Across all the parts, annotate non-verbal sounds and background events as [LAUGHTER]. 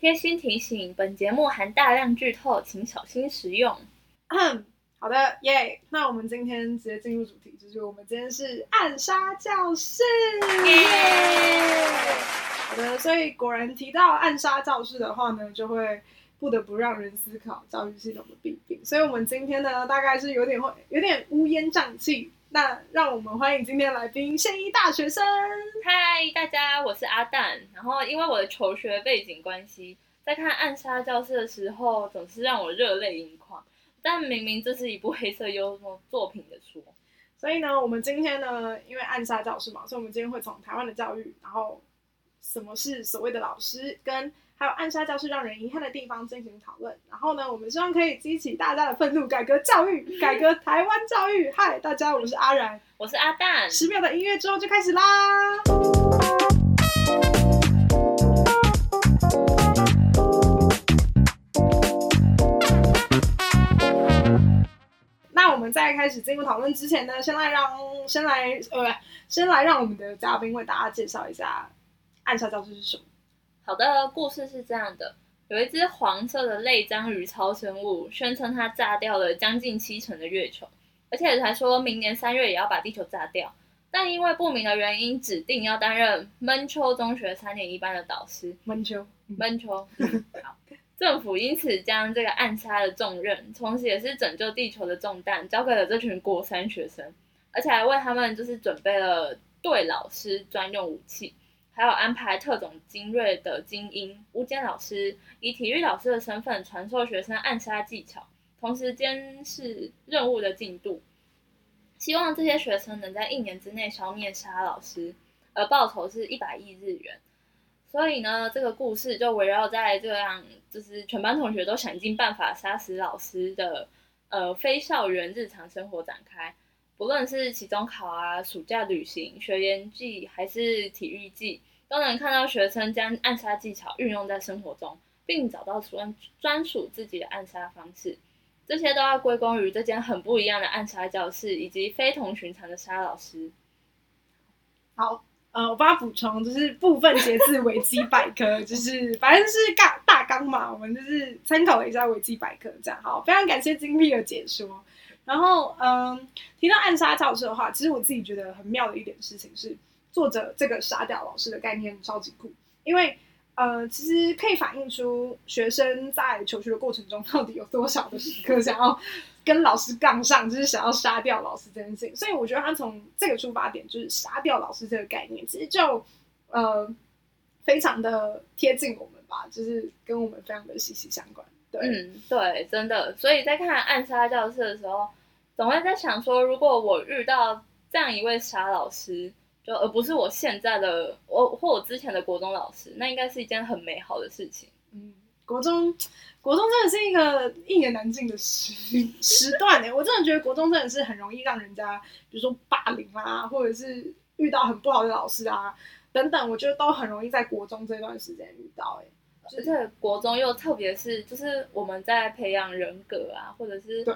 贴心提醒：本节目含大量剧透，请小心食用。好的，耶！那我们今天直接进入主题，就是我们今天是暗杀教室！好的，所以果然提到暗杀教室的话呢，就会不得不让人思考教育系统的弊病。所以我们今天呢，大概是有点会有点乌烟瘴气。那让我们欢迎今天来宾现役大学生。嗨，大家，我是阿蛋。然后因为我的求学背景关系，在看《暗杀教室》的时候，总是让我热泪盈眶。但明明这是一部黑色幽默作品的书，所以呢，我们今天呢，因为《暗杀教室》嘛，所以我们今天会从台湾的教育，然后什么是所谓的老师，跟还有《暗杀教室》让人遗憾的地方进行讨论。然后呢，我们希望可以激起大家的愤怒，改革教育，改革台湾教育。嗨，大家，我是阿然，我是阿蛋。十秒的音乐之后就开始啦。那我们在开始进入讨论之前呢，先来让先来呃，先来让我们的嘉宾为大家介绍一下《暗杀教室》是什么。好的，故事是这样的：有一只黄色的类章鱼超生物，宣称它炸掉了将近七成的月球，而且还说明年三月也要把地球炸掉。但因为不明的原因，指定要担任闷秋中学三年一班的导师。闷秋，闷秋。好，政府因此将这个暗杀的重任，同时也是拯救地球的重担，交给了这群国三学生，而且还为他们就是准备了对老师专用武器。还有安排特种精锐的精英乌间老师，以体育老师的身份传授学生暗杀技巧，同时监视任务的进度，希望这些学生能在一年之内消灭杀老师，而报酬是一百亿日元。所以呢，这个故事就围绕在这样，就是全班同学都想尽办法杀死老师的呃非校园日常生活展开。不论是期中考啊、暑假旅行、学园季还是体育季，都能看到学生将暗杀技巧运用在生活中，并找到专专属自己的暗杀方式。这些都要归功于这间很不一样的暗杀教室，以及非同寻常的杀老师。好，呃，我帮他补充，就是部分节自维基百科，就是反正是大大纲嘛，我们就是参考了一下维基百科，这样好，非常感谢精辟的解说。然后，嗯，提到暗杀教室的话，其实我自己觉得很妙的一点事情是，作者这个杀掉老师的概念超级酷，因为，呃，其实可以反映出学生在求学的过程中到底有多少的时刻想要跟老师杠上，就是想要杀掉老师这件事情。所以我觉得他从这个出发点，就是杀掉老师这个概念，其实就呃非常的贴近我们吧，就是跟我们非常的息息相关。对，嗯，对，真的。所以在看暗杀教室的时候。总会在想说，如果我遇到这样一位傻老师，就而不是我现在的我或我之前的国中老师，那应该是一件很美好的事情。嗯，国中，国中真的是一个一言难尽的时时段呢。我真的觉得国中真的是很容易让人家，比如说霸凌啊，或者是遇到很不好的老师啊等等，我觉得都很容易在国中这段时间遇到。哎，而且国中又特别是就是我们在培养人格啊，或者是对。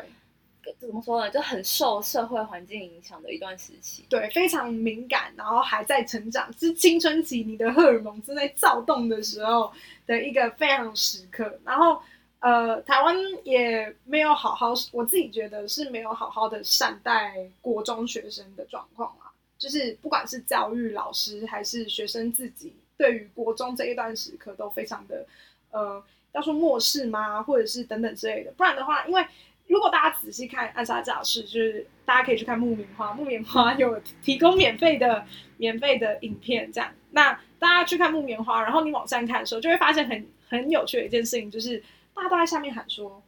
怎么说呢？就很受社会环境影响的一段时期，对，非常敏感，然后还在成长，是青春期，你的荷尔蒙正在躁动的时候的一个非常时刻。然后，呃，台湾也没有好好，我自己觉得是没有好好的善待国中学生的状况啊。就是不管是教育老师还是学生自己，对于国中这一段时刻都非常的，呃，要说漠视吗？或者是等等之类的。不然的话，因为如果大家仔细看《暗杀教室》，就是大家可以去看木棉花，木棉花有提供免费的免费的影片，这样。那大家去看木棉花，然后你往上看的时候，就会发现很很有趣的一件事情，就是大家都在下面喊说，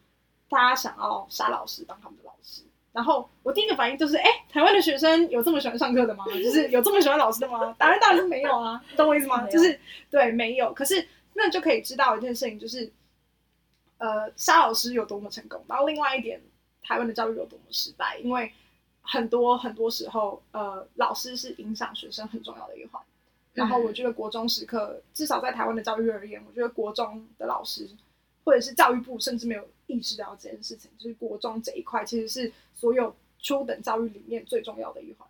大家想要杀老师当他们的老师。然后我第一个反应就是，哎，台湾的学生有这么喜欢上课的吗？[LAUGHS] 就是有这么喜欢老师的吗？答案当然是没有啊，懂我意思吗？就是对，没有。可是那就可以知道一件事情，就是。呃，沙老师有多么成功，然后另外一点，台湾的教育有多么失败，因为很多很多时候，呃，老师是影响学生很重要的一环。然后我觉得国中时刻，至少在台湾的教育而言，我觉得国中的老师或者是教育部，甚至没有意识到这件事情，就是国中这一块其实是所有初等教育里面最重要的一环。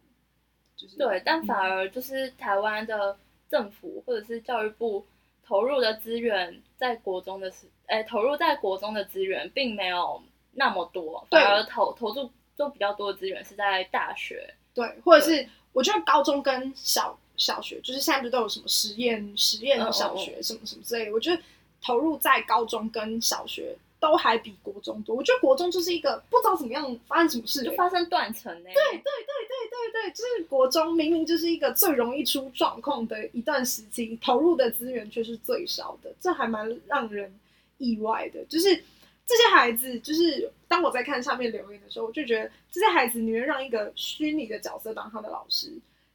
就是对，但反而就是台湾的政府或者是教育部。投入的资源在国中的时，哎，投入在国中的资源并没有那么多，反而投投入就比较多的资源是在大学，对，或者是我觉得高中跟小小学，就是现在不是都有什么实验实验小学什么什么之类的，我觉得投入在高中跟小学。都还比国中多，我觉得国中就是一个不知道怎么样发生什么事，欸，就发生断层呢。对对对对对对，就是国中明明就是一个最容易出状况的一段时期，投入的资源却是最少的，这还蛮让人意外的。就是这些孩子，就是当我在看上面留言的时候，我就觉得这些孩子宁愿让一个虚拟的角色当他的老师，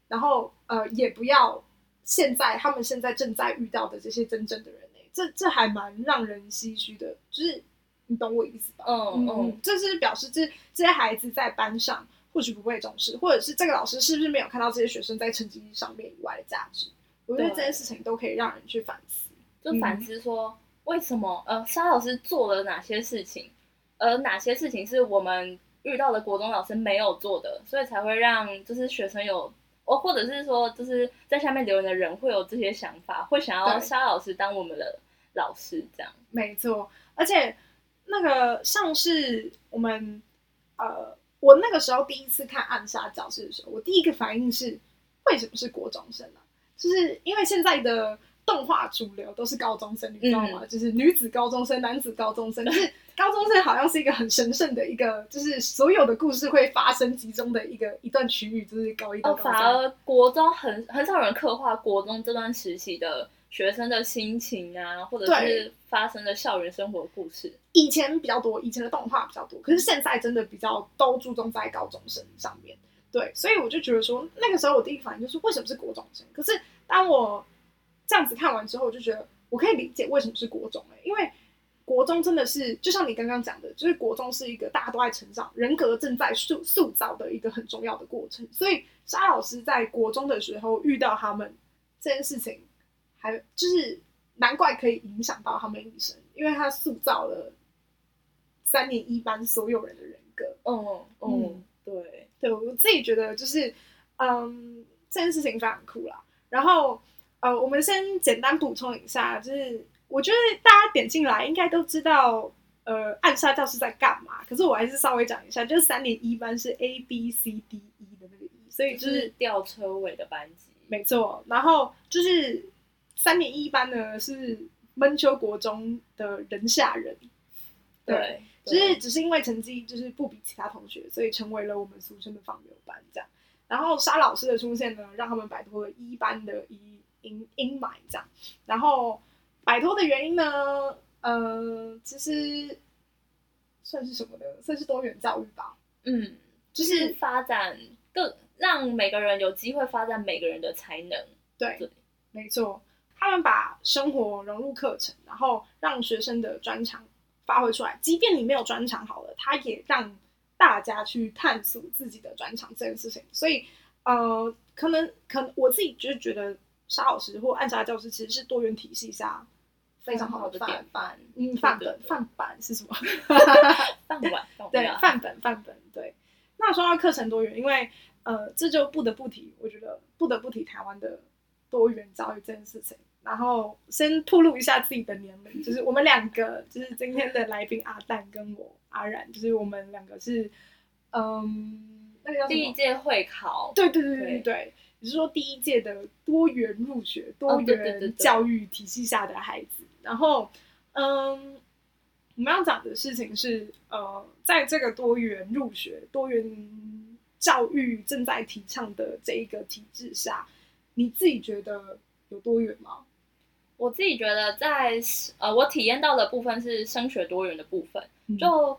然后呃，也不要现在他们现在正在遇到的这些真正的人呢，欸，这这还蛮让人唏嘘的，就是。你懂我意思吧？嗯嗯，这是表示这这些孩子在班上或许不被重视，或者是这个老师是不是没有看到这些学生在成绩上面以外的价值？我觉得这件事情都可以让人去反思，就反思说为什么呃沙老师做了哪些事情，而哪些事情是我们遇到的国中老师没有做的，所以才会让就是学生有，哦或者是说就是在下面留言的人会有这些想法，会想要沙老师当我们的老师这样。没错，而且。那个像是我们，呃，我那个时候第一次看《暗杀教室》的时候，我第一个反应是，为什么是国中生呢？就是因为现在的动画主流都是高中生，你知道吗？嗯、就是女子高中生、男子高中生，[LAUGHS] 就是高中生好像是一个很神圣的一个，就是所有的故事会发生集中的一个一段区域，就是高一到高三。哦，反而国中很很少人刻画国中这段时期的。学生的心情啊，或者是发生的校园生活故事，以前比较多，以前的动画比较多，可是现在真的比较都注重在高中生上面。对，所以我就觉得说，那个时候我第一反应就是为什么是国中生？可是当我这样子看完之后，我就觉得我可以理解为什么是国中、欸、因为国中真的是就像你刚刚讲的，就是国中是一个大家都在成长、人格正在塑塑造的一个很重要的过程。所以沙老师在国中的时候遇到他们这件事情。还就是难怪可以影响到他们一生，因为他塑造了三年一班所有人的人格。嗯嗯，对对，我自己觉得就是，嗯，这件事情非常酷啦。然后呃，我们先简单补充一下，就是我觉得大家点进来应该都知道，呃，暗杀教室在干嘛。可是我还是稍微讲一下，就是三年一班是 A B C D E 的那个 E，所以就是吊车尾的班级，没错。然后就是。三年一班呢是闷秋国中的人下人，对，只是只是因为成绩就是不比其他同学，所以成为了我们俗称的放牛班这样。然后沙老师的出现呢，让他们摆脱了一班的阴阴阴霾这样。然后摆脱的原因呢，呃，其实算是什么呢？算是多元教育吧。嗯，就是发展更让每个人有机会发展每个人的才能。对，对没错。他们把生活融入课程，然后让学生的专长发挥出来。即便你没有专长，好了，他也让大家去探索自己的专长这件事情。所以，呃，可能可能我自己就是觉得沙老师或暗杀教师其实是多元体系下非常好的典范。嗯，范本范本是什么？[LAUGHS] 范本对，范本范本对。那说到课程多元，因为呃，这就不得不提，我觉得不得不提台湾的多元教育这件事情。然后先透露一下自己的年龄，[LAUGHS] 就是我们两个，就是今天的来宾阿蛋跟我阿然，就是我们两个是，嗯，那个叫第一届会考，对对对对对，对也就是说第一届的多元入学、多元教育体系下的孩子。然后，嗯，我们要讲的事情是，呃，在这个多元入学、多元教育正在提倡的这一个体制下，你自己觉得有多元吗？我自己觉得在，在呃，我体验到的部分是升学多元的部分。嗯、就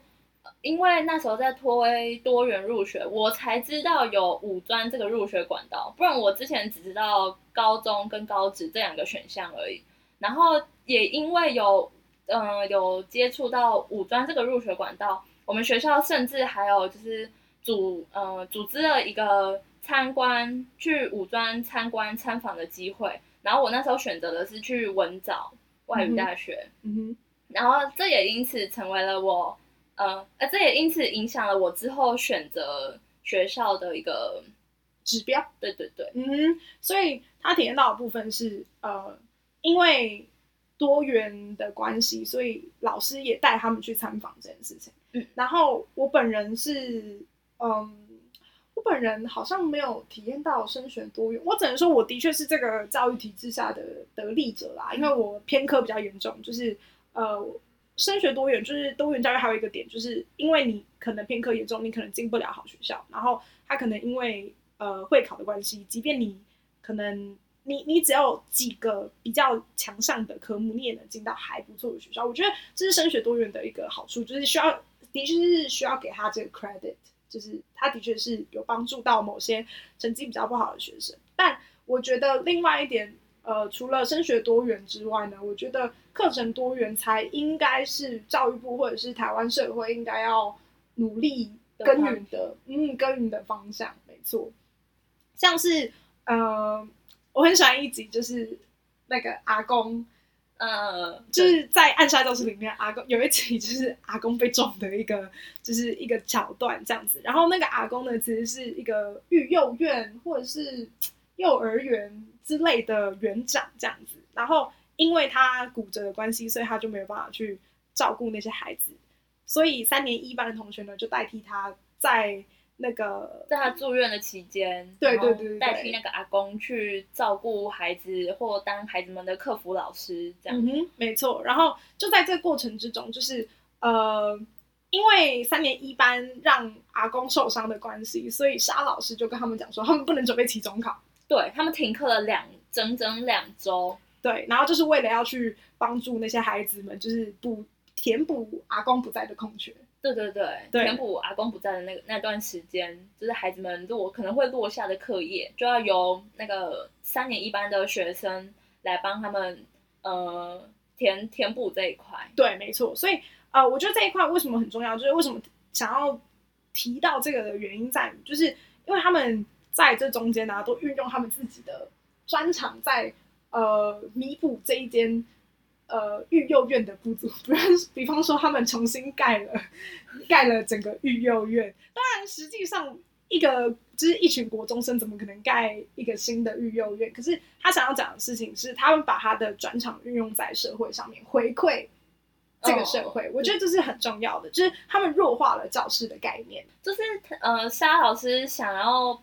因为那时候在推多元入学，我才知道有五专这个入学管道，不然我之前只知道高中跟高职这两个选项而已。然后也因为有嗯、呃、有接触到五专这个入学管道，我们学校甚至还有就是组呃组织了一个参观去五专参观参访的机会。然后我那时候选择的是去文藻外语大学，嗯哼，然后这也因此成为了我，呃，呃，这也因此影响了我之后选择学校的一个指标。对对对，嗯哼，所以他体验到的部分是，呃，因为多元的关系，所以老师也带他们去参访这件事情。嗯，然后我本人是，嗯，我本人好像没有体验到升学多元，我只能说我的确是这个教育体制下的得利者啦，因为我偏科比较严重，就是呃，升学多元就是多元教育还有一个点，就是因为你可能偏科严重，你可能进不了好学校，然后他可能因为呃会考的关系，即便你可能。你你只要几个比较强项的科目，你也能进到还不错的学校。我觉得这是升学多元的一个好处，就是需要的确是需要给他这个 credit，就是他的确是有帮助到某些成绩比较不好的学生。但我觉得另外一点，呃，除了升学多元之外呢，我觉得课程多元才应该是教育部或者是台湾社会应该要努力耕耘的，嗯，耕耘的方向。没错，像是呃。我很喜欢一集，就是那个阿公，呃，就是在暗杀教室里面，阿公有一集就是阿公被撞的一个，就是一个桥段这样子。然后那个阿公呢，其实是一个育幼院或者是幼儿园之类的园长这样子。然后因为他骨折的关系，所以他就没有办法去照顾那些孩子，所以三年一班的同学呢，就代替他在。那个在他住院的期间，对对对，代替那个阿公去照顾孩子，或当孩子们的客服老师，这样。嗯哼，没错。然后就在这个过程之中，就是呃，因为三年一班让阿公受伤的关系，所以沙老师就跟他们讲说，他们不能准备期中考，对，他们停课了两整整两周。对，然后就是为了要去帮助那些孩子们，就是补填补阿公不在的空缺。对对对，填补阿公不在的那个那段时间，就是孩子们落可能会落下的课业，就要由那个三年一班的学生来帮他们呃填填补这一块。对，没错。所以呃，我觉得这一块为什么很重要，就是为什么想要提到这个的原因在于，就是因为他们在这中间呢、啊，都运用他们自己的专长在呃弥补这一间。呃，育幼院的不足，比方比方说，他们重新盖了盖了整个育幼院。当然，实际上一个就是一群国中生，怎么可能盖一个新的育幼院？可是他想要讲的事情是，他们把他的专长运用在社会上面，回馈这个社会。Oh, 我觉得这是很重要的，就是他们弱化了教师的概念。就是呃，沙老师想要。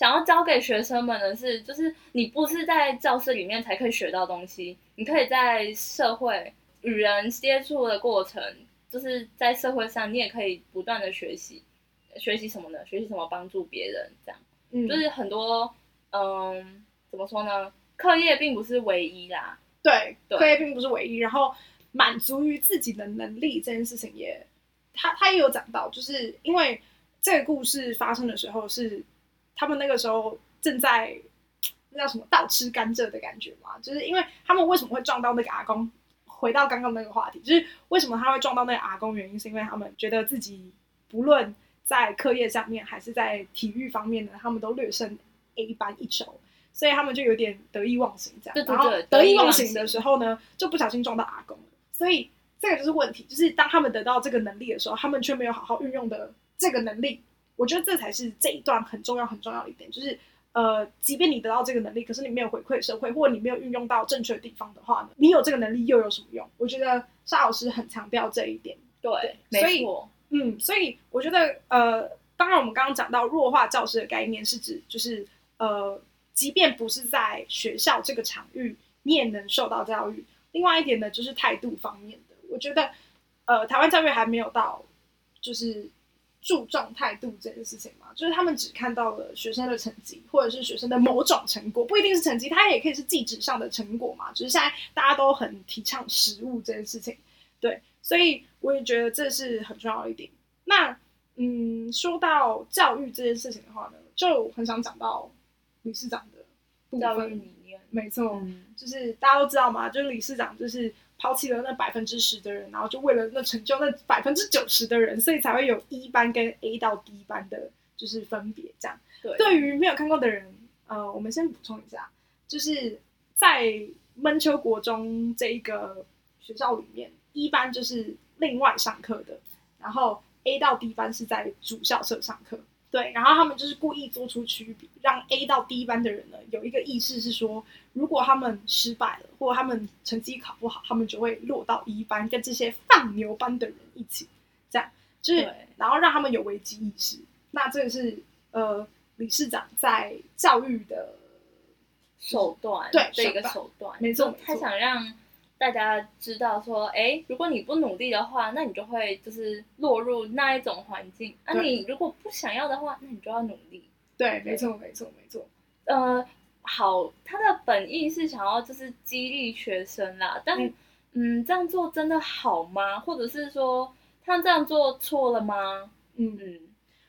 想要教给学生们的是，就是你不是在教室里面才可以学到东西，你可以在社会与人接触的过程，就是在社会上，你也可以不断的学习，学习什么呢？学习什么帮助别人，这样，嗯，就是很多，嗯，怎么说呢？课业并不是唯一啦，对，对，课业并不是唯一，然后满足于自己的能力这件事情也，他他也有讲到，就是因为这个故事发生的时候是。他们那个时候正在那叫什么倒吃甘蔗的感觉嘛，就是因为他们为什么会撞到那个阿公？回到刚刚那个话题，就是为什么他会撞到那个阿公？原因是因为他们觉得自己不论在课业上面还是在体育方面呢，他们都略胜 A 班一筹，所以他们就有点得意忘形这样。对对对，然后得意忘形的时候呢，就不小心撞到阿公了。所以这个就是问题，就是当他们得到这个能力的时候，他们却没有好好运用的这个能力。我觉得这才是这一段很重要很重要的一点，就是，呃，即便你得到这个能力，可是你没有回馈社会，或者你没有运用到正确的地方的话呢，你有这个能力又有什么用？我觉得沙老师很强调这一点。对，对，所以，没错。嗯，所以我觉得，呃，当然我们刚刚讲到弱化教师的概念，是指就是，呃，即便不是在学校这个场域，你也能受到教育。另外一点呢，就是态度方面的，我觉得，呃，台湾教育还没有到，就是。注重态度这件事情嘛，就是他们只看到了学生的成绩，或者是学生的某种成果，不一定是成绩，它也可以是记纸上的成果嘛。就是现在大家都很提倡实物这件事情，对，所以我也觉得这是很重要的一点。那嗯，说到教育这件事情的话呢，就很想讲到理事长的教育理念。没错，嗯，就是大家都知道嘛，就是理事长就是。抛弃了那百分之十的人，然后就为了那成就那百分之九十的人，所以才会有一班跟 A 到 D 班的，就是分别这样。对，对于没有看过的人，呃，我们先补充一下，就是在闷秋国中这一个学校里面，一班就是另外上课的，然后 A 到 D 班是在主校舍上课。对，然后他们就是故意做出区别，让 A 到 D 班的人呢有一个意识是说，如果他们失败了，或者他们成绩考不好，他们就会落到 E 班，跟这些放牛班的人一起，这样就是，对然后让他们有危机意识。那这个是呃，理事长在教育的手段，对这一个手段，没错，他想让。大家知道说，哎，如果你不努力的话，那你就会就是落入那一种环境。那、啊、你如果不想要的话，那你就要努力。对，没错，没错，没错。呃，好，他的本意是想要就是激励学生啦，但嗯，嗯，这样做真的好吗？或者是说他这样做错了吗？嗯嗯，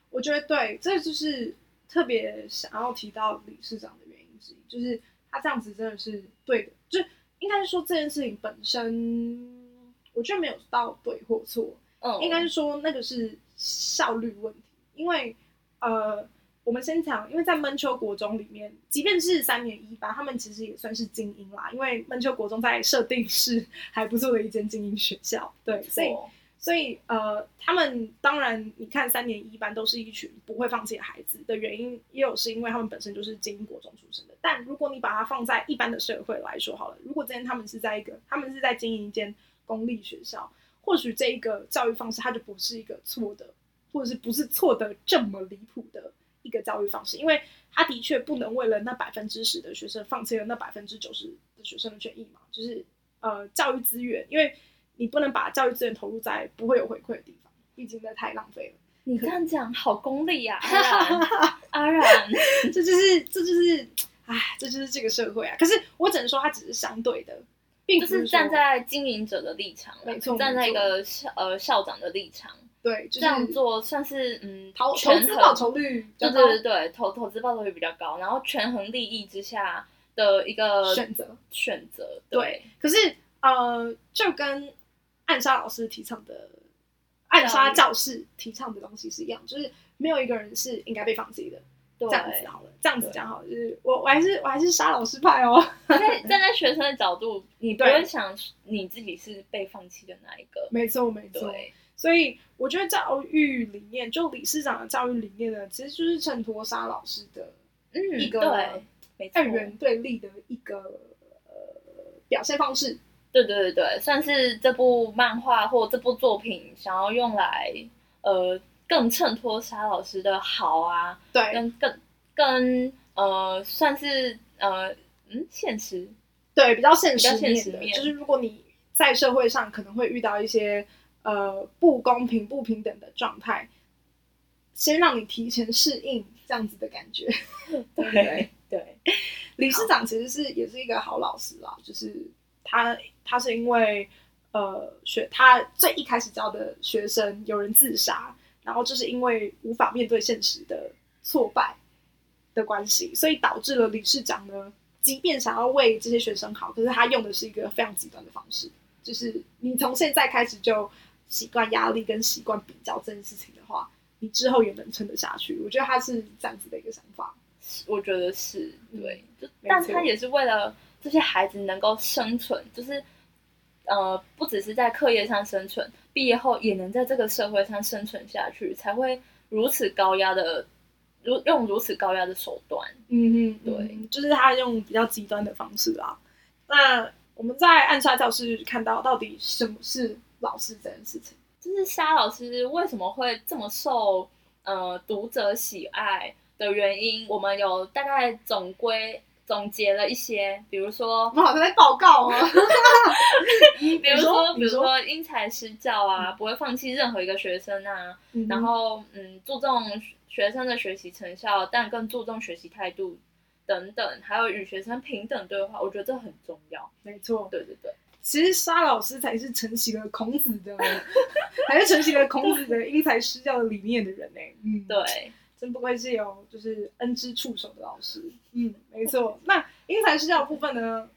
我觉得对，这就是特别想要提到理事长的原因之一，就是他这样子真的是对的，就。应该是说这件事情本身，我觉得没有到对或错。嗯，oh. 应该是说那个是效率问题。因为，呃，我们先讲，因为在闷秋国中里面，即便是三年一班，他们其实也算是精英啦。因为闷秋国中在设定是还不错的一间精英学校，对，所以。所以，呃，他们当然，你看三年一班都是一群不会放弃的孩子的原因，也有是因为他们本身就是精英国中出身的。但如果你把它放在一般的社会来说好了，如果今天他们是在一个，他们是在经营一间公立学校，或许这一个教育方式它就不是一个错的，或者是不是错的这么离谱的一个教育方式，因为他的确不能为了那百分之十的学生放弃了那百分之九十的学生的权益嘛，就是呃教育资源，因为。你不能把教育资源投入在不会有回馈的地方，毕竟那太浪费了。你这样讲好功利呀，阿 [LAUGHS] 阿然，这就是这就是，哎，这就是这个社会啊。可是我只能说，它只是相对的，并不是，是站在经营者的立场，没错，站在一个校呃校长的立场，对，就是、这样做算是嗯，投投资报酬率，对对对对，投投资报酬率比较高，然后权衡利益之下的一个选择选择，对可是呃，就跟。暗杀老师提倡的，暗杀教室提倡的东西是一样，就是没有一个人是应该被放弃的。这样子好了，这样子讲好了，就是我我还是我还是杀老师派哦。[LAUGHS] 在站在学生的角度，[LAUGHS] 你不会想你自己是被放弃的那一个。没错没错，对所以我觉得教育理念，就理事长的教育理念呢，其实就是衬托杀老师的一个二元对立的一个、呃、表现方式。对对对对，算是这部漫画或这部作品想要用来，呃，更衬托沙老师的好啊，对，跟更更呃，算是呃，嗯，现实，对，比较现实面的，现实面就是如果你在社会上可能会遇到一些呃不公平、不平等的状态，先让你提前适应这样子的感觉，对 [LAUGHS] 对对，理事长其实是也是一个好老师啦，就是。他他是因为呃学他最一开始教的学生有人自杀，然后就是因为无法面对现实的挫败的关系，所以导致了理事长呢，即便想要为这些学生好，可是他用的是一个非常极端的方式，就是你从现在开始就习惯压力跟习惯比较这件事情的话，你之后也能撑得下去。我觉得他是这样子的一个想法，我觉得是对，就、但他也是为了。这些孩子能够生存，就是，呃，不只是在课业上生存，毕业后也能在这个社会上生存下去，才会如此高压的，如用如此高压的手段。嗯嗯，对，就是他用比较极端的方式啊。那我们在暗杀教室看到，到底什么是老师这件事情？就是沙老师为什么会这么受呃读者喜爱的原因，我们有大概总归。总结了一些，比如说，我们好像在报告啊。[LAUGHS] 比如说，比如说因材施教啊，嗯、不会放弃任何一个学生啊。嗯、然后，嗯，注重学生的学习成效，但更注重学习态度等等，还有与学生平等对话。我觉得这很重要。没错，对对对。其实沙老师才是承袭了孔子的，[LAUGHS] 还是承袭了孔子的因材施教的理念的人呢。嗯，对。真不愧是有就是恩之触手的老师，嗯，没错。那因材施教部分呢，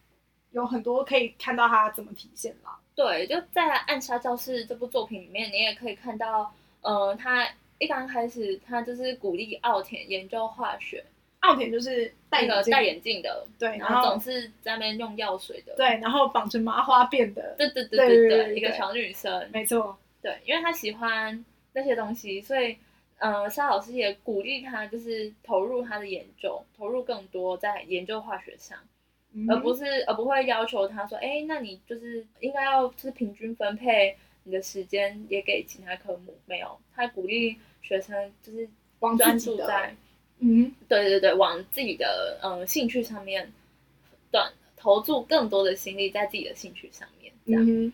有很多可以看到他怎么体现啦。对，就在《暗杀教室》这部作品里面，你也可以看到，呃，他一刚开始他就是鼓励奥田研究化学。奥田就是戴个戴眼镜的，对，然后总是在那边用药水的，对，然后绑着麻花辫的，对对对对对，一个小女生，没错，对，因为他喜欢那些东西，所以。呃，沙老师也鼓励他，就是投入他的研究，投入更多在研究化学上，嗯、而不是而不会要求他说，哎，那你就是应该要就是平均分配你的时间也给其他科目，没有，他鼓励学生就是专注在，嗯，对对对，往自己的嗯、呃、兴趣上面，短投注更多的心力在自己的兴趣上面，这样，嗯、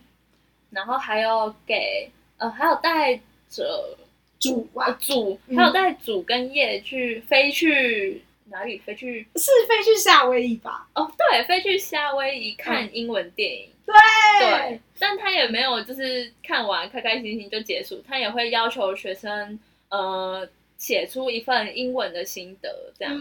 然后还有给呃还有带着。主啊，主，还有带主跟叶去飞去哪里？飞去是飞去夏威夷吧？哦，对，飞去夏威夷看英文电影。[LAUGHS] 对对，但他也没有就是看完开开心心就结束，他也会要求学生呃写出一份英文的心得，这样。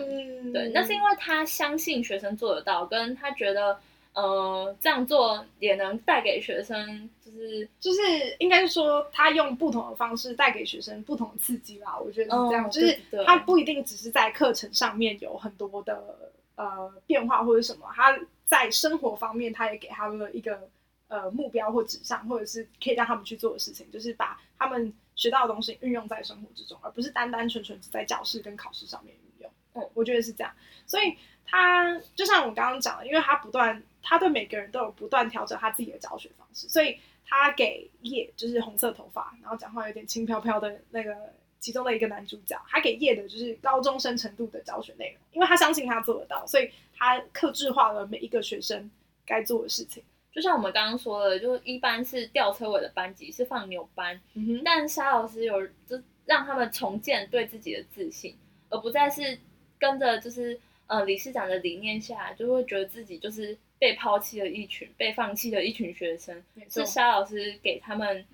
对，那是因为他相信学生做得到，跟他觉得。呃，这样做也能带给学生，就是就是应该是说，他用不同的方式带给学生不同的刺激吧。我觉得是这样，哦、就是他不一定只是在课程上面有很多的呃变化或者什么，他在生活方面他也给他们一个呃目标或指向，或者是可以让他们去做的事情，就是把他们学到的东西运用在生活之中，而不是单单纯纯只在教室跟考试上面运用。嗯，我觉得是这样。所以他就像我刚刚讲的，因为他不断。他对每个人都有不断调整他自己的教学方式，所以他给叶就是红色头发，然后讲话有点轻飘飘的那个其中的一个男主角，他给叶的就是高中生程度的教学内容，因为他相信他做得到，所以他克制化了每一个学生该做的事情。就像我们刚刚说的，就是一般是吊车尾的班级是放牛班，嗯哼，但沙老师有就让他们重建对自己的自信，而不再是跟着就是呃理事长的理念下，就会觉得自己就是。被抛弃的一群，被放弃的一群学生，是沙老师给他们，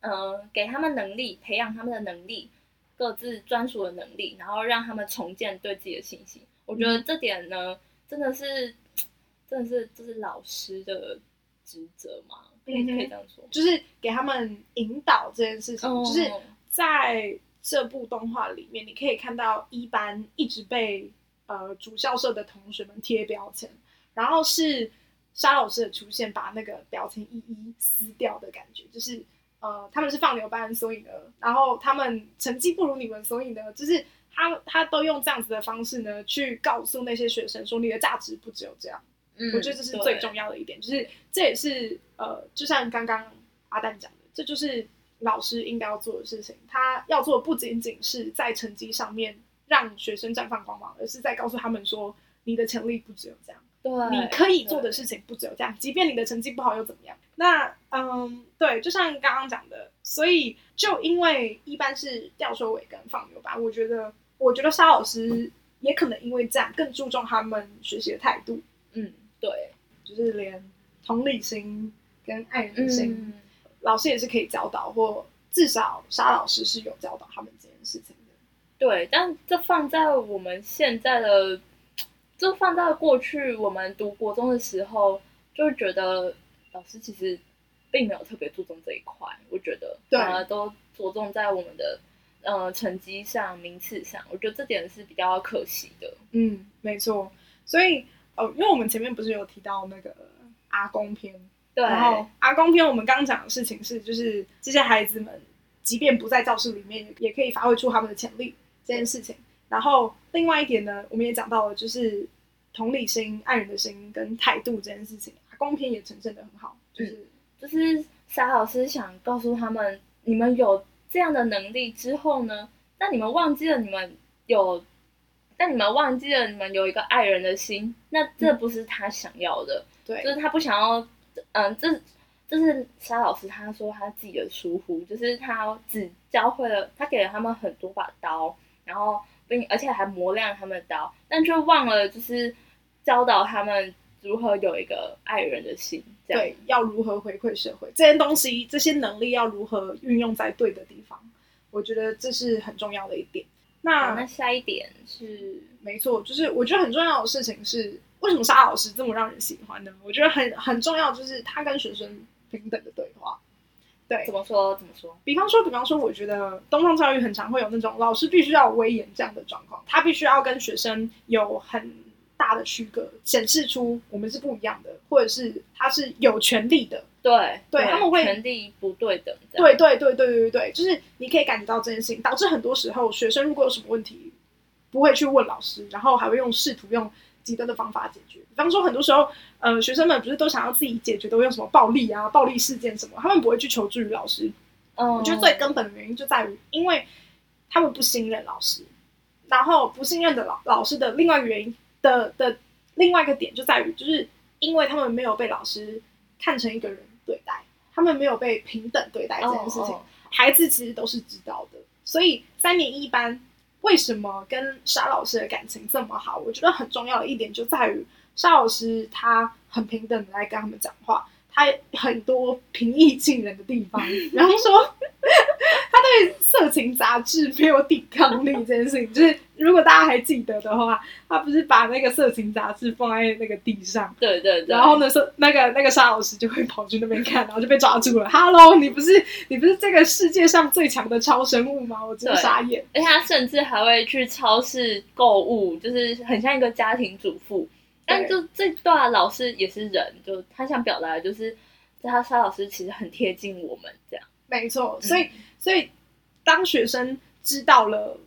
嗯、呃，给他们能力，培养他们的能力，各自专属的能力，然后让他们重建对自己的信心。我觉得这点呢，真的是，真的是，这是老师的职责嘛？可以可以这样说，就是给他们引导这件事情。嗯、就是在这部动画里面，你可以看到一班一直被呃主校舍的同学们贴标签。然后是沙老师的出现，把那个表情一一撕掉的感觉，就是呃，他们是放牛班，所以呢，然后他们成绩不如你们，所以呢，就是他他都用这样子的方式呢，去告诉那些学生说，你的价值不只有这样。嗯，我觉得这是最重要的一点，就是这也是呃，就像刚刚阿蛋讲的，这就是老师应该要做的事情。他要做的不仅仅是在成绩上面让学生绽放光芒，而是在告诉他们说，你的潜力不只有这样。对，你可以做的事情不只有这样，即便你的成绩不好又怎么样？那嗯，对，就像刚刚讲的，所以就因为一般是吊车尾跟放牛班，我觉得，我觉得沙老师也可能因为这样更注重他们学习的态度。嗯，对，就是连同理心跟爱人心，嗯、老师也是可以教导，或至少沙老师是有教导他们这件事情的。对，但这放在我们现在的。就放到过去，我们读国中的时候，就会觉得老师其实并没有特别注重这一块。我觉得，对，都着重在我们的呃成绩上、名次上。我觉得这点是比较可惜的。嗯，没错。所以，哦，因为我们前面不是有提到那个阿公篇，对，然后阿公篇我们刚讲的事情是，就是这些孩子们即便不在教室里面，也可以发挥出他们的潜力这件事情。然后另外一点呢，我们也讲到了，就是同理心、爱人的心跟态度这件事情，公平也呈现的很好。就是、嗯、就是沙老师想告诉他们，你们有这样的能力之后呢，但你们忘记了你们有，但你们忘记了你们有一个爱人的心，那这不是他想要的。对、嗯，就是他不想要。嗯，这这是沙老师他说他自己的疏忽，就是他只教会了，他给了他们很多把刀，然后。并而且还磨亮他们的刀，但却忘了就是教导他们如何有一个爱人的心。对，要如何回馈社会，这些东西、这些能力要如何运用在对的地方，我觉得这是很重要的一点。那那下一点是没错，就是我觉得很重要的事情是，为什么沙老师这么让人喜欢呢？我觉得很很重要，就是他跟学生平等的对话。对，怎么说？怎么说？比方说，比方说，我觉得东方教育很常会有那种老师必须要威严这样的状况，他必须要跟学生有很大的区隔，显示出我们是不一样的，或者是他是有权利的，对对，他们会权力不对等。对对对对对对对，就是你可以感觉到这件事情，导致很多时候学生如果有什么问题，不会去问老师，然后还会用试图用极端的方法解决。比方说，很多时候，呃，学生们不是都想要自己解决，都用什么暴力啊、暴力事件什么，他们不会去求助于老师。嗯，我觉得最根本的原因就在于，因为他们不信任老师，然后不信任的老老师的另外一个原因的的另外一个点就在于，就是因为他们没有被老师看成一个人对待，他们没有被平等对待这件事情，孩子其实都是知道的。所以三年一班为什么跟沙老师的感情这么好？我觉得很重要的一点就在于沙老师他很平等的来跟他们讲话。他很多平易近人的地方，[LAUGHS] 然后说他对色情杂志没有抵抗力这件事情，就是如果大家还记得的话，他不是把那个色情杂志放在那个地上，对对对，然后呢，说那个那个沙老师就会跑去那边看，然后就被抓住了。Hello，你不是你不是这个世界上最强的超生物吗？我真的傻眼。而且他甚至还会去超市购物，就是很像一个家庭主妇。但就这段老师也是人，就他想表达的就是，他沙老师其实很贴近我们这样。没错，所以、嗯、所以当学生知道了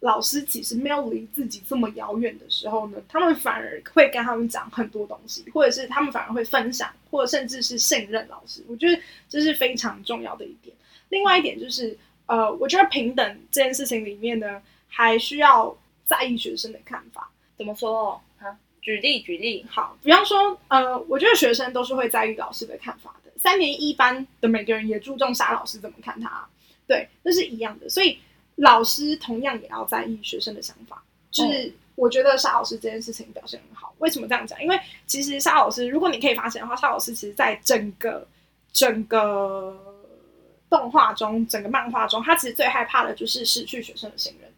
老师其实没有离自己这么遥远的时候呢，他们反而会跟他们讲很多东西，或者是他们反而会分享，或者甚至是信任老师。我觉得这是非常重要的一点。另外一点就是，呃，我觉得平等这件事情里面呢，还需要在意学生的看法。怎么说？举例举例，好，比方说，呃，我觉得学生都是会在意老师的看法的。三年一班的每个人也注重沙老师怎么看他，对，那是一样的。所以老师同样也要在意学生的想法。就是我觉得沙老师这件事情表现很好。为什么这样讲？因为其实沙老师，如果你可以发现的话，沙老师其实在整个整个动画中、整个漫画中，他其实最害怕的就是失去学生的信任。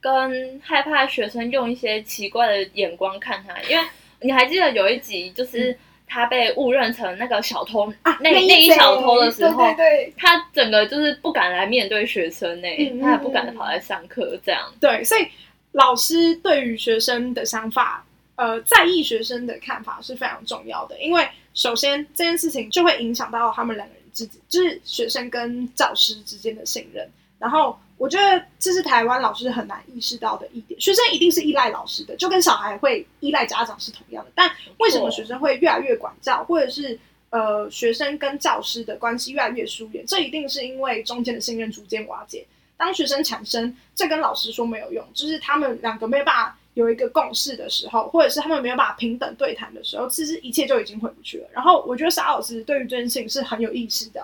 跟害怕学生用一些奇怪的眼光看他，因为你还记得有一集，就是他被误认成那个小偷、嗯、啊，那那一小偷的时候，对对对，他整个就是不敢来面对学生呢、欸，嗯、他也不敢跑来上课这样。对，所以老师对于学生的想法，呃，在意学生的看法是非常重要的，因为首先这件事情就会影响到他们两个人之间，就是学生跟教师之间的信任，然后。我觉得这是台湾老师很难意识到的一点，学生一定是依赖老师的，就跟小孩会依赖家长是同样的。但为什么学生会越来越管教，或者是呃学生跟教师的关系越来越疏远？这一定是因为中间的信任逐渐瓦解。当学生产生这跟老师说没有用，就是他们两个没有办法有一个共识的时候，或者是他们没有办法平等对谈的时候，其实一切就已经回不去了。然后我觉得沙老师对于这件事情是很有意识的。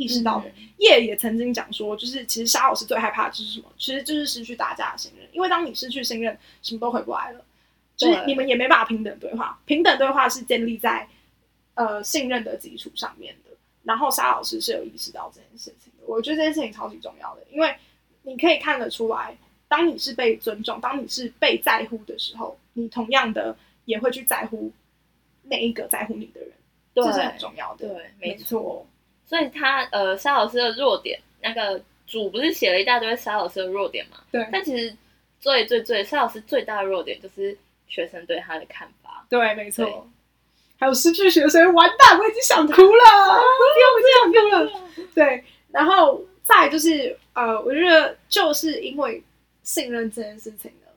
意识到的，叶、嗯、也曾经讲说，就是其实沙老师最害怕的就是什么？其实就是失去大家的信任，因为当你失去信任，什么都回不来了，就是你们也没办法平等对话。平等对话是建立在呃信任的基础上面的。然后沙老师是有意识到这件事情的，我觉得这件事情超级重要的，因为你可以看得出来，当你是被尊重，当你是被在乎的时候，你同样的也会去在乎每一个在乎你的人，这是很重要的。对，没错。所以他呃，沙老师的弱点，那个主不是写了一大堆沙老师的弱点嘛？对。但其实最最最沙老师最大的弱点就是学生对他的看法。对，没错。还有失去学生，完蛋，我已经想哭了，不要这样哭了。对，然后再就是呃，我觉得就是因为信任这件事情呢，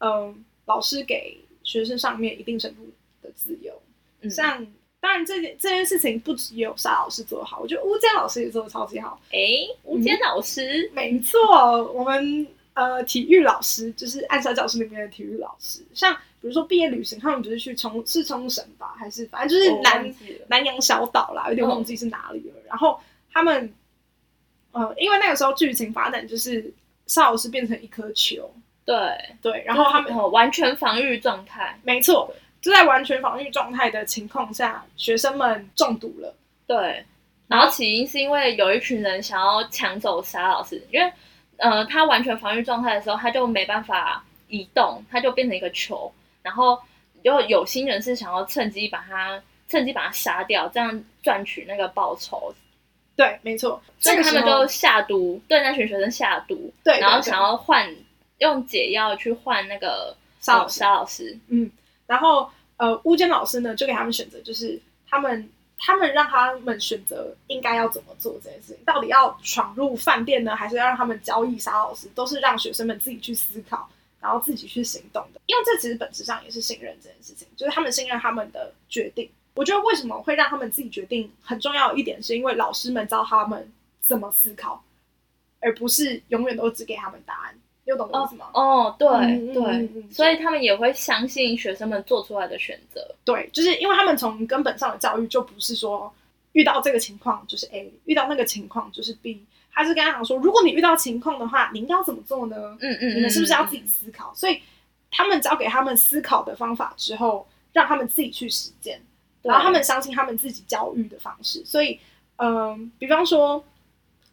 嗯、呃，老师给学生上面一定程度的自由，嗯、像。当然，这件这件事情不只有沙老师做好，我觉得吴坚老师也做的超级好。哎，吴坚老师，嗯、没错，我们呃体育老师就是暗杀教室里面的体育老师，像比如说毕业旅行，他们不是去冲是冲绳吧，还是反正就是南南洋小岛啦，有点忘记是哪里了。嗯、然后他们呃，因为那个时候剧情发展就是沙老师变成一颗球，对。对，然后他们完全防御状态，没错。就在完全防御状态的情况下，学生们中毒了。对，然后起因是因为有一群人想要抢走沙老师，因为呃，他完全防御状态的时候，他就没办法移动，他就变成一个球。然后又有心人是想要趁机把他趁机把他杀掉，这样赚取那个报酬。对，没错。所以他们就下毒，对那群学生下毒。对，然后想要换用解药去换那个沙。沙老师，嗯。然后，呃，乌坚老师呢，就给他们选择，就是他们他们让他们选择应该要怎么做这件事情，到底要闯入饭店呢，还是要让他们交易沙老师，都是让学生们自己去思考，然后自己去行动的。因为这其实本质上也是信任这件事情，就是他们信任他们的决定。我觉得为什么会让他们自己决定很重要一点，是因为老师们教他们怎么思考，而不是永远都只给他们答案。有懂我意思吗？哦，对、嗯、对、所以他们也会相信学生们做出来的选择。对，就是因为他们从根本上的教育就不是说遇到这个情况就是 A，遇到那个情况就是 B，他是跟他讲说，如果你遇到情况的话，你应该要怎么做呢？嗯嗯，你们是不是要自己思考？所以他们教给他们思考的方法之后，让他们自己去实践，然后他们相信他们自己教育的方式。所以，嗯、呃，比方说。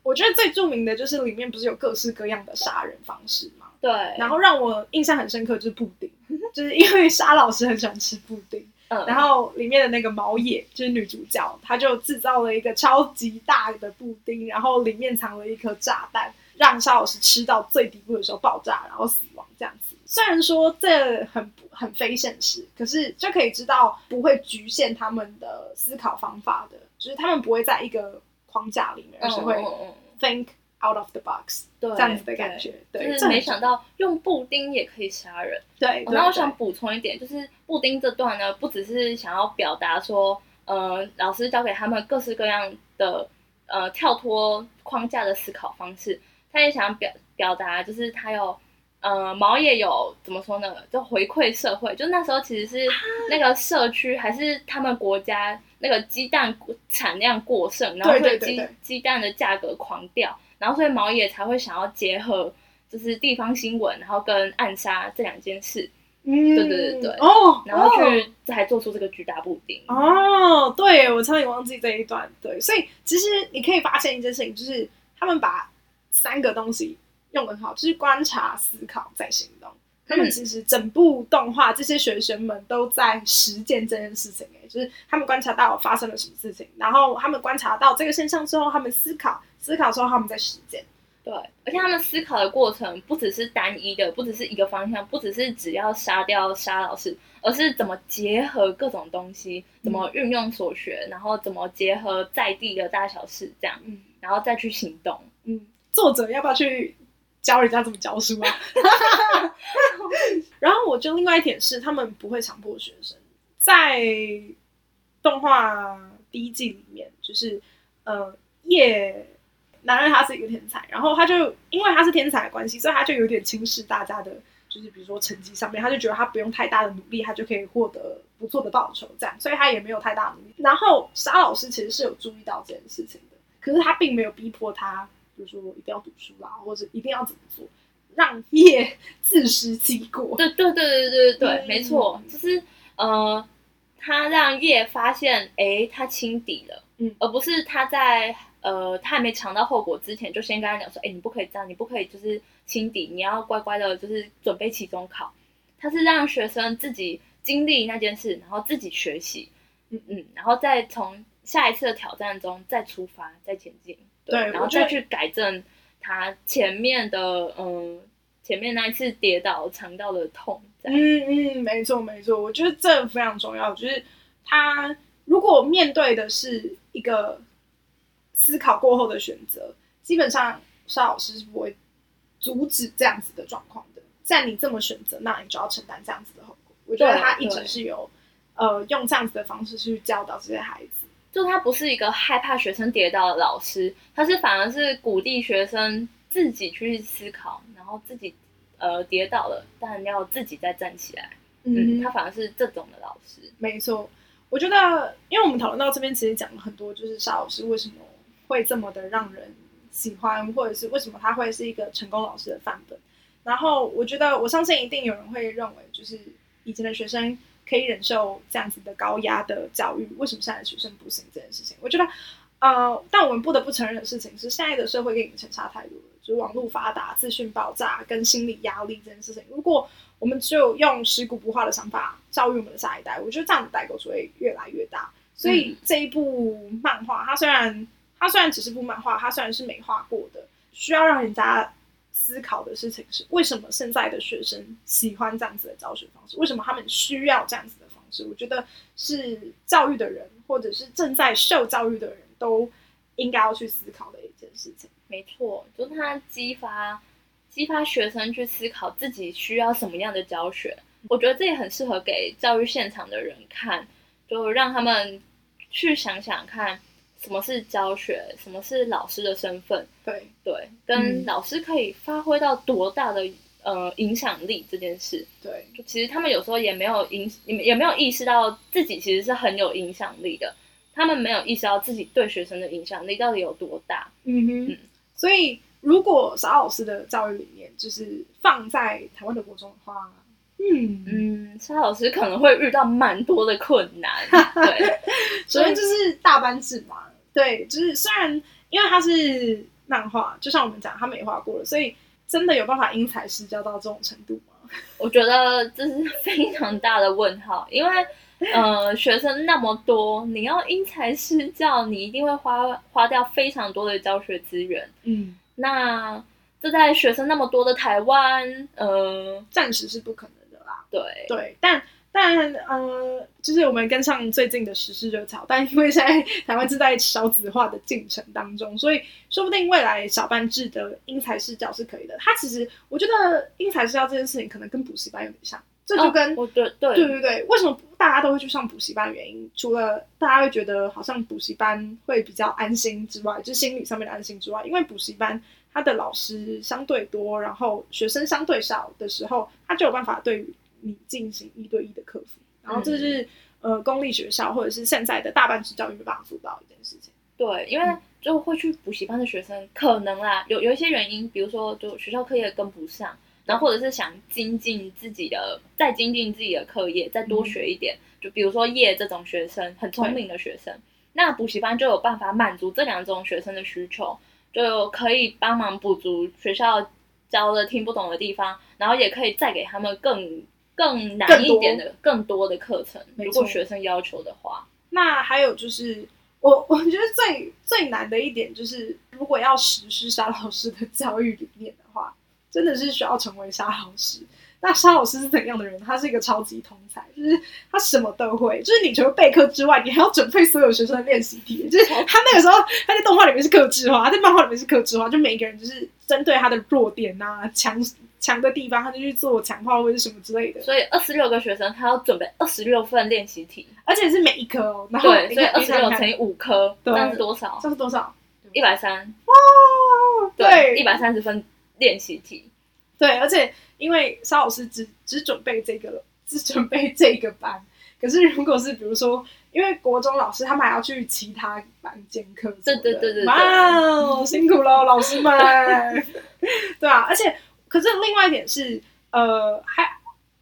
我觉得最著名的就是里面不是有各式各样的杀人方式吗？对。然后让我印象很深刻就是布丁，[LAUGHS] 就是因为沙老师很喜欢吃布丁，嗯。然后里面的那个毛野就是女主角，她就制造了一个超级大的布丁，然后里面藏了一颗炸弹，让沙老师吃到最底部的时候爆炸，然后死亡这样子。虽然说这很很非现实，可是就可以知道不会局限他们的思考方法的，就是他们不会在一个。框架里面，而是会 think out of the box，对，这样子的感觉，对，就是没想到用布丁也可以杀人，对。那、哦、我想补充一点，就是布丁这段呢，不只是想要表达说，呃，老师教给他们各式各样的呃跳脱框架的思考方式，他也想表表达，就是他有呃毛也有怎么说呢，就回馈社会，就那时候其实是那个社区还是他们国家。那个鸡蛋产量过剩，然后所以鸡鸡蛋的价格狂掉，然后所以毛野才会想要结合就是地方新闻，然后跟暗杀这两件事，嗯，对对对对，哦，然后去才做出这个巨大布丁。哦，对，我差点忘记这一段，对，所以其实你可以发现一件事情，就是他们把三个东西用得很好，就是观察、思考、再行动。他们其实整部动画，这些学生们都在实践这件事情。哎，就是他们观察到发生了什么事情，然后他们观察到这个现象之后，他们思考，思考之后他们在实践。对，而且他们思考的过程不只是单一的，不只是一个方向，不只是只要杀掉沙老师，而是怎么结合各种东西，怎么运用所学，嗯、然后怎么结合在地的大小事，这样，嗯，然后再去行动。嗯，作者要不要去？教人家怎么教书啊？[LAUGHS] 然后我觉得另外一点是，他们不会强迫学生。在动画第一季里面，就是呃叶男二他是一个天才，然后他就因为他是天才的关系，所以他就有点轻视大家的，就是比如说成绩上面，他就觉得他不用太大的努力，他就可以获得不错的报酬，这样，所以他也没有太大努力。然后沙老师其实是有注意到这件事情的，可是他并没有逼迫他。比如说，我一定要读书啦，或者一定要怎么做，让叶自食其果。对对对对对对，嗯、没错，就是呃，他让叶发现，哎，他轻敌了，嗯，而不是他在呃，他还没尝到后果之前，就先跟他讲说，哎，你不可以这样，你不可以就是轻敌，你要乖乖的，就是准备期中考。他是让学生自己经历那件事，然后自己学习，嗯嗯，然后再从下一次的挑战中再出发，再前进。对，然后再去改正他前面的，嗯，前面那一次跌倒尝到的痛。嗯嗯，没错没错，我觉得这非常重要。就是他如果面对的是一个思考过后的选择，基本上邵老师是不会阻止这样子的状况的。在你这么选择，那你就要承担这样子的后果。我觉得他一直是有呃用这样子的方式去教导这些孩子。就他不是一个害怕学生跌倒的老师，他是反而是鼓励学生自己去思考，然后自己呃跌倒了，但要自己再站起来。嗯，嗯，他反而是这种的老师。没错，我觉得，因为我们讨论到这边，其实讲了很多，就是沙老师为什么会这么的让人喜欢，或者是为什么他会是一个成功老师的范本。然后，我觉得，我相信一定有人会认为，就是以前的学生。可以忍受这样子的高压的教育，为什么现在的学生不行这件事情？我觉得，呃，但我们不得不承认的事情是，现在的社会跟以前差太多了。就是网络发达、资讯爆炸跟心理压力这件事情，如果我们就用食古不化的想法教育我们的下一代，我觉得这样的代沟只会越来越大。所以这一部漫画，它虽然它虽然只是部漫画，它虽然是美化过的，需要让人家。思考的事情是为什么现在的学生喜欢这样子的教学方式？为什么他们需要这样子的方式？我觉得是教育的人或者是正在受教育的人都应该要去思考的一件事情。没错，就是他激发激发学生去思考自己需要什么样的教学。我觉得这也很适合给教育现场的人看，就让他们去想想看。什么是教学？什么是老师的身份？对对，跟老师可以发挥到多大的呃影响力这件事。对，其实他们有时候也没有影，也也没有意识到自己其实是很有影响力的。他们没有意识到自己对学生的影响力到底有多大。嗯哼。嗯，所以，如果沙老师的教育理念就是放在台湾的国中的话，嗯嗯，沙老师可能会遇到蛮多的困难。对，[LAUGHS] [LAUGHS] 首先就是大班制嘛。对，就是虽然因为他是漫画，就像我们讲，他美化过了，所以真的有办法因材施教到这种程度吗？[LAUGHS] 我觉得这是非常大的问号，因为呃，学生那么多，你要因材施教，你一定会花花掉非常多的教学资源。嗯，那这在学生那么多的台湾，呃，暂时是不可能的啦。对对，但。但呃，就是我们跟上最近的时事热潮，但因为现在台湾是在少子化的进程当中，所以说不定未来小班制的因材施教是可以的。它其实我觉得因材施教这件事情可能跟补习班有点像，这就跟、哦、对对对对对，为什么大家都会去上补习班的原因，除了大家会觉得好像补习班会比较安心之外，就是心理上面的安心之外，因为补习班他的老师相对多，然后学生相对少的时候，他就有办法对于。你进行一对一的客服，然后这是、嗯、呃公立学校或者是现在的大班制教育没办法做到一件事情。对，因为就会去补习班的学生，嗯、可能啦有有一些原因，比如说就学校课业跟不上，然后或者是想精进自己的，再精进自己的课业，再多学一点。嗯、就比如说叶这种学生很聪明的学生，那补习班就有办法满足这两种学生的需求，就可以帮忙补足学校教的听不懂的地方，然后也可以再给他们更。更难一点的、更多，的课程，如果学生要求的话，那还有就是，我 [LAUGHS] 我觉得最最难的一点就是，如果要实施沙老师的教育理念的话，真的是需要成为沙老师。那沙老师是怎样的人？他是一个超级通才，就是他什么都会，就是你除了备课之外，你还要准备所有学生的练习题。就是他那个时候，他在动画里面是克制化，他在漫画里面是克制化，就每一个人就是针对他的弱点啊、强。强的地方，他就去做强化或者什么之类的。所以二十六个学生，他要准备二十六份练习题，而且是每一科哦。然后对，所以二十六乘以五科，这样是多少？这是多少？一百三。哇，对，一百三十分练习题。对，而且因为沙老师只只准备这个了，只准备这个班。可是如果是比如说，因为国中老师他们还要去其他班兼课，对对对对，哇，辛苦了，老师们。[LAUGHS] 对啊，而且。可是另外一点是，呃，还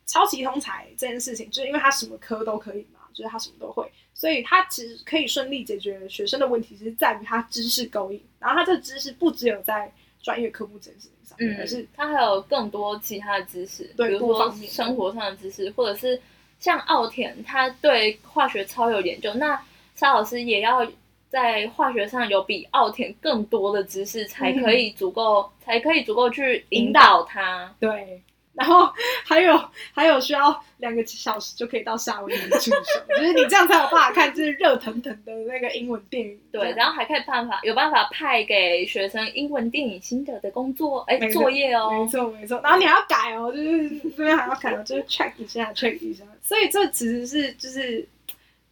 超级通才这件事情，就是因为他什么科都可以嘛，就是他什么都会，所以他其实可以顺利解决学生的问题，是在于他知识够硬。然后他这个知识不只有在专业科目这件事情上面，而、嗯、是他还有更多其他的知识，对，比如说生活上的知识，或者是像奥田，他对化学超有研究，那沙老师也要。在化学上有比奥田更多的知识，才可以足够，嗯、才可以足够去引导他。对，然后还有还有需要两个小时就可以到夏威夷去，就是你这样才有办法看，就是热腾腾的那个英文电影。对，然后还可以办法有办法派给学生英文电影心得的工作，哎，作业哦，没错没错。然后你还要改哦，就是这边还要改哦，就是 check 一下 check 一下。所以这其实是就是。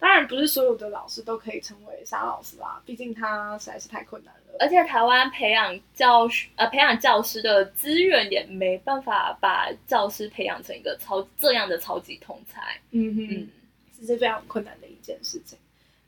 当然不是所有的老师都可以成为沙老师啦，毕竟他实在是太困难了。而且台湾培养教师呃培养教师的资源也没办法把教师培养成一个超这样的超级通才。嗯哼，嗯，这是非常困难的一件事情。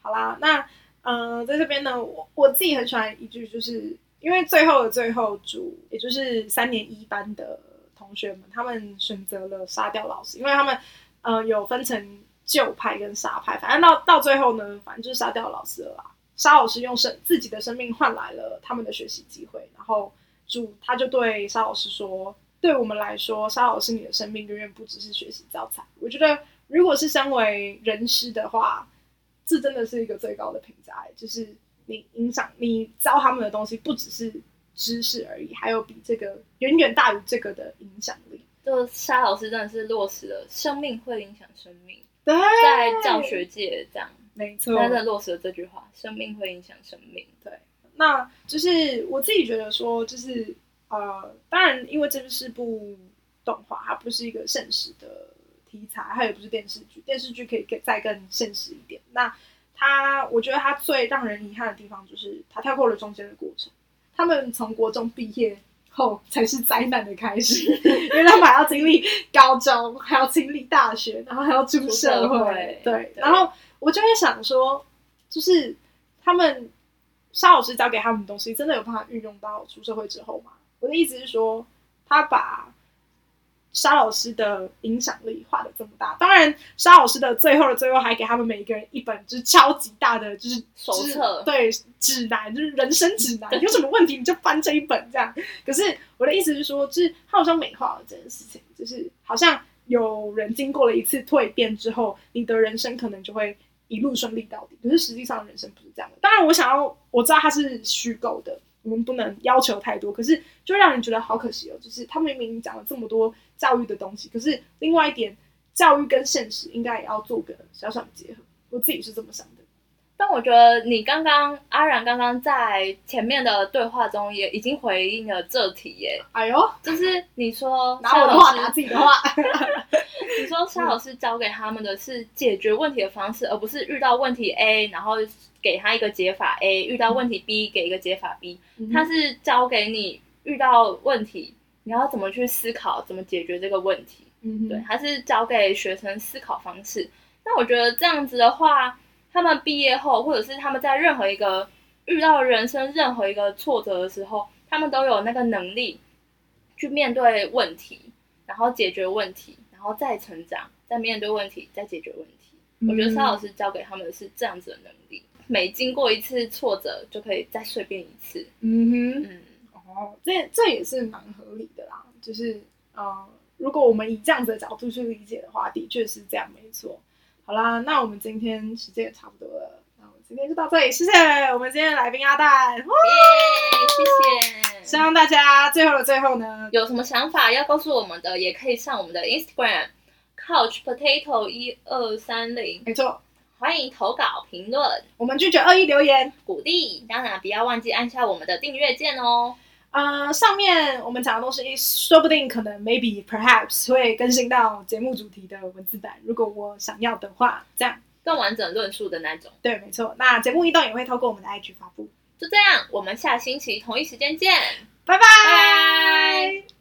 好啦，那嗯、呃，在这边呢，我我自己很喜欢一句，就是因为最后的最后主，也就是三年一班的同学们，他们选择了杀掉老师，因为他们嗯、呃、有分成。旧派跟沙派，反正到到最后呢，反正就是沙调老师了啦。沙老师用生自己的生命换来了他们的学习机会，然后主他就对沙老师说：“对我们来说，沙老师你的生命远远不只是学习教材。我觉得，如果是身为人师的话，这真的是一个最高的评价，就是你影响你教他们的东西，不只是知识而已，还有比这个远远大于这个的影响力。”就沙老师真的是落实了生命会影响生命。对，在教学界这样，没错，真的落实了这句话：生命会影响生命。对，那就是我自己觉得说，就是呃，当然，因为这是部动画，它不是一个现实的题材，它也不是电视剧，电视剧可以更再更现实一点。那它，我觉得它最让人遗憾的地方就是它跳过了中间的过程。他们从国中毕业后才是灾难的开始，[LAUGHS] 因为他们还要经历高中，还要经历大学，然后还要出社会。对，对，然后我就会想说，就是他们沙老师教给他们的东西，真的有办法运用到出社会之后吗？我的意思是说，他把。沙老师的影响力画的这么大，当然沙老师的最后的最后还给他们每一个人一本就是超级大的就是手册，对，指南就是人生指南，[LAUGHS] 有什么问题你就翻这一本这样。可是我的意思是说，就是他好像美化了这件事情，就是好像有人经过了一次蜕变之后，你的人生可能就会一路顺利到底。可是实际上人生不是这样的。当然我想要我知道它是虚构的。我们不能要求太多，可是就让人觉得好可惜哦。就是他明明讲了这么多教育的东西，可是另外一点，教育跟现实应该也要做个小小的结合。我自己是这么想的。但我觉得你刚刚阿然刚刚在前面的对话中也已经回应了这题耶。哎呦，就是你说拿我的话拿自己的话，[LAUGHS] [LAUGHS] 你说沙老师教给他们的是解决问题的方式，而不是遇到问题 A 然后。给他一个解法 A，遇到问题 B，给一个解法 B，嗯。他是教给你遇到问题，你要怎么去思考，怎么解决这个问题。嗯，对，还是教给学生思考方式。那我觉得这样子的话，他们毕业后，或者是他们在任何一个遇到人生任何一个挫折的时候，他们都有那个能力去面对问题，然后解决问题，然后再成长，再面对问题，再解决问题。嗯，我觉得沙老师教给他们的是这样子的能力。每经过一次挫折，就可以再蜕变一次。嗯哼，嗯，哦，这这也是蛮合理的啦。就是，呃，如果我们以这样子的角度去理解的话，的确是这样，没错。好啦，那我们今天时间也差不多了，那我们今天就到这里，谢谢我们今天的来宾阿蛋，耶，谢谢。希望大家最后的最后呢，有什么想法要告诉我们的，也可以上我们的 Instagram Couch Potato 一二三零，没错。欢迎投稿评论，我们拒绝恶意留言鼓励。当然，不要忘记按下我们的订阅键哦。呃，上面我们讲的东西，说不定可能 maybe perhaps 会更新到节目主题的文字版，如果我想要的话，这样更完整论述的那种。对，没错。那节目异动也会透过我们的 IG 发布。就这样，我们下星期同一时间见，拜拜。